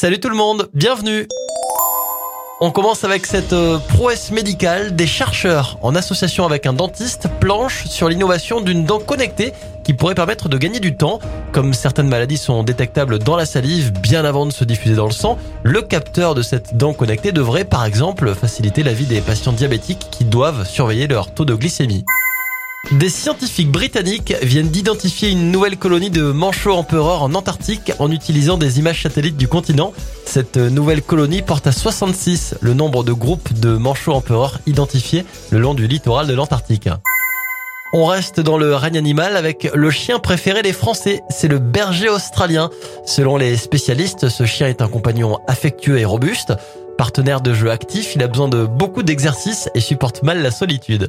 Salut tout le monde, bienvenue on commence avec cette euh, prouesse médicale. Des chercheurs, en association avec un dentiste, planchent sur l'innovation d'une dent connectée qui pourrait permettre de gagner du temps. Comme certaines maladies sont détectables dans la salive bien avant de se diffuser dans le sang, le capteur de cette dent connectée devrait par exemple faciliter la vie des patients diabétiques qui doivent surveiller leur taux de glycémie. Des scientifiques britanniques viennent d'identifier une nouvelle colonie de manchots empereurs en Antarctique en utilisant des images satellites du continent. Cette nouvelle colonie porte à 66 le nombre de groupes de manchots empereurs identifiés le long du littoral de l'Antarctique. On reste dans le règne animal avec le chien préféré des Français, c'est le berger australien. Selon les spécialistes, ce chien est un compagnon affectueux et robuste. Partenaire de jeu actif, il a besoin de beaucoup d'exercice et supporte mal la solitude.